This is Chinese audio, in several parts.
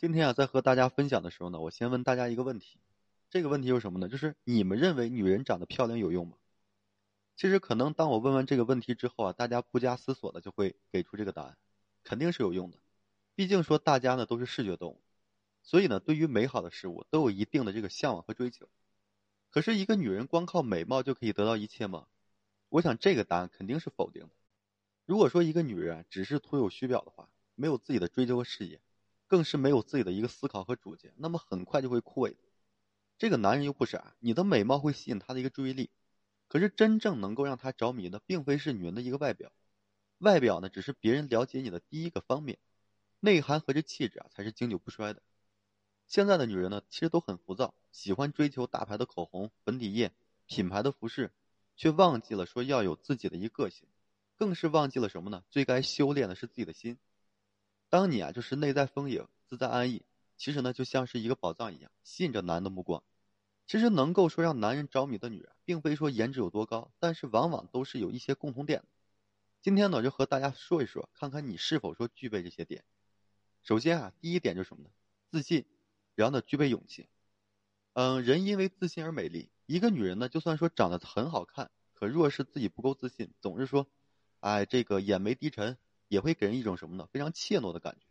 今天啊，在和大家分享的时候呢，我先问大家一个问题，这个问题是什么呢？就是你们认为女人长得漂亮有用吗？其实可能当我问完这个问题之后啊，大家不加思索的就会给出这个答案，肯定是有用的。毕竟说大家呢都是视觉动物，所以呢，对于美好的事物都有一定的这个向往和追求。可是，一个女人光靠美貌就可以得到一切吗？我想这个答案肯定是否定的。如果说一个女人啊只是徒有虚表的话，没有自己的追求和事业，更是没有自己的一个思考和主见，那么很快就会枯萎。这个男人又不傻，你的美貌会吸引他的一个注意力，可是真正能够让他着迷的，并非是女人的一个外表，外表呢只是别人了解你的第一个方面，内涵和这气质啊才是经久不衰的。现在的女人呢，其实都很浮躁，喜欢追求大牌的口红、粉底液、品牌的服饰，却忘记了说要有自己的一个性。更是忘记了什么呢？最该修炼的是自己的心。当你啊，就是内在丰盈、自在安逸，其实呢，就像是一个宝藏一样，吸引着男人的目光。其实能够说让男人着迷的女人，并非说颜值有多高，但是往往都是有一些共同点。今天呢，就和大家说一说，看看你是否说具备这些点。首先啊，第一点就是什么呢？自信，然后呢，具备勇气。嗯，人因为自信而美丽。一个女人呢，就算说长得很好看，可若是自己不够自信，总是说。哎，这个眼眉低沉，也会给人一种什么呢？非常怯懦的感觉。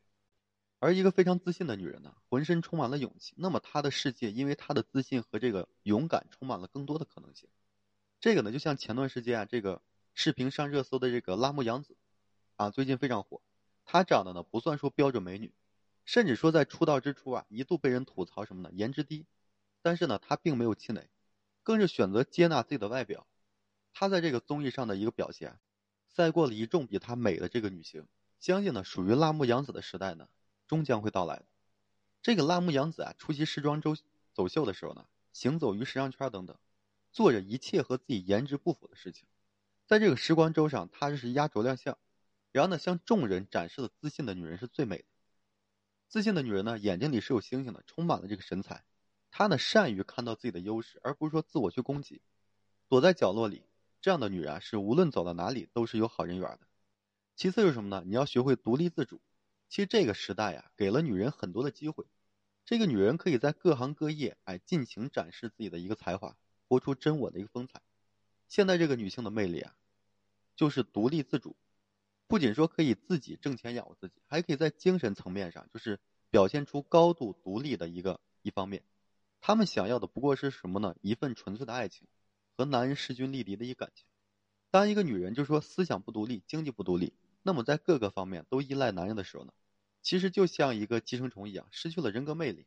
而一个非常自信的女人呢，浑身充满了勇气。那么她的世界，因为她的自信和这个勇敢，充满了更多的可能性。这个呢，就像前段时间啊，这个视频上热搜的这个拉木阳子，啊，最近非常火。她长得呢，不算说标准美女，甚至说在出道之初啊，一度被人吐槽什么呢？颜值低。但是呢，她并没有气馁，更是选择接纳自己的外表。她在这个综艺上的一个表现。赛过了一众比她美的这个女星，相信呢，属于辣目洋子的时代呢，终将会到来。这个辣目洋子啊，出席时装周走秀的时候呢，行走于时尚圈等等，做着一切和自己颜值不符的事情。在这个时装周上，她是压轴亮相，然后呢，向众人展示了自信的女人是最美的。自信的女人呢，眼睛里是有星星的，充满了这个神采。她呢，善于看到自己的优势，而不是说自我去攻击，躲在角落里。这样的女人啊，是无论走到哪里都是有好人缘的。其次是什么呢？你要学会独立自主。其实这个时代呀，给了女人很多的机会。这个女人可以在各行各业，哎，尽情展示自己的一个才华，活出真我的一个风采。现在这个女性的魅力啊，就是独立自主。不仅说可以自己挣钱养活自己，还可以在精神层面上，就是表现出高度独立的一个一方面。她们想要的不过是什么呢？一份纯粹的爱情。和男人势均力敌的一感情，当一个女人就说思想不独立、经济不独立，那么在各个方面都依赖男人的时候呢，其实就像一个寄生虫一样，失去了人格魅力。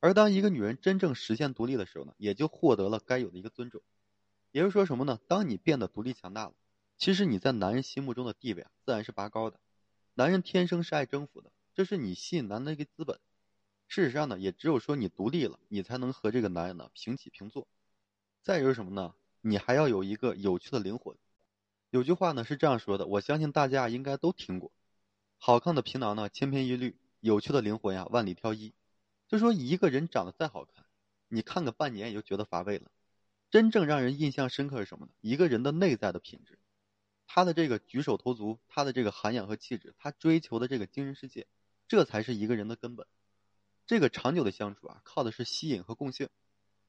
而当一个女人真正实现独立的时候呢，也就获得了该有的一个尊重。也就是说什么呢？当你变得独立强大了，其实你在男人心目中的地位啊，自然是拔高的。男人天生是爱征服的，这是你吸引男人的一个资本。事实上呢，也只有说你独立了，你才能和这个男人呢平起平坐。再有什么呢？你还要有一个有趣的灵魂。有句话呢是这样说的，我相信大家应该都听过：好看的皮囊呢千篇一律，有趣的灵魂呀万里挑一。就说一个人长得再好看，你看个半年也就觉得乏味了。真正让人印象深刻是什么呢？一个人的内在的品质，他的这个举手投足，他的这个涵养和气质，他追求的这个精神世界，这才是一个人的根本。这个长久的相处啊，靠的是吸引和共性。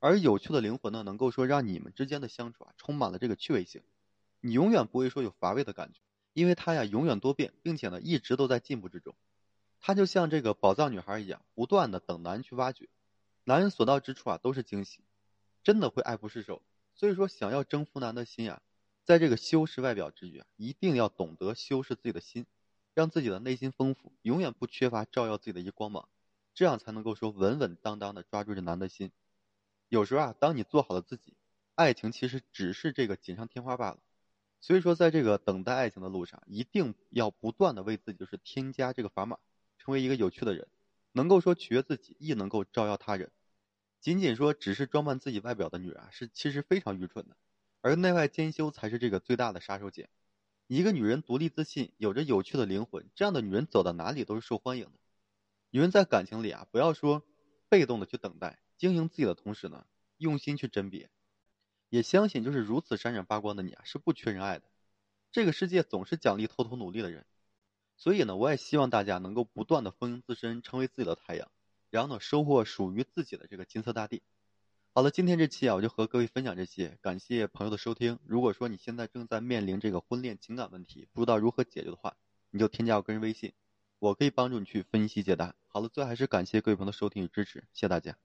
而有趣的灵魂呢，能够说让你们之间的相处啊，充满了这个趣味性，你永远不会说有乏味的感觉，因为它呀永远多变，并且呢一直都在进步之中。它就像这个宝藏女孩一样，不断的等男人去挖掘，男人所到之处啊都是惊喜，真的会爱不释手。所以说，想要征服男的心啊，在这个修饰外表之余啊，一定要懂得修饰自己的心，让自己的内心丰富，永远不缺乏照耀自己的一光芒，这样才能够说稳稳当当的抓住这男的心。有时候啊，当你做好了自己，爱情其实只是这个锦上添花罢了。所以说，在这个等待爱情的路上，一定要不断的为自己就是添加这个砝码，成为一个有趣的人，能够说取悦自己，亦能够照耀他人。仅仅说只是装扮自己外表的女人啊，是其实非常愚蠢的，而内外兼修才是这个最大的杀手锏。一个女人独立自信，有着有趣的灵魂，这样的女人走到哪里都是受欢迎的。女人在感情里啊，不要说被动的去等待。经营自己的同时呢，用心去甄别，也相信就是如此闪闪发光的你啊，是不缺人爱的。这个世界总是奖励偷偷努力的人。所以呢，我也希望大家能够不断的丰盈自身，成为自己的太阳，然后呢，收获属于自己的这个金色大地。好了，今天这期啊，我就和各位分享这些，感谢朋友的收听。如果说你现在正在面临这个婚恋情感问题，不知道如何解决的话，你就添加我个人微信，我可以帮助你去分析解答。好了，最后还是感谢各位朋友的收听与支持，谢谢大家。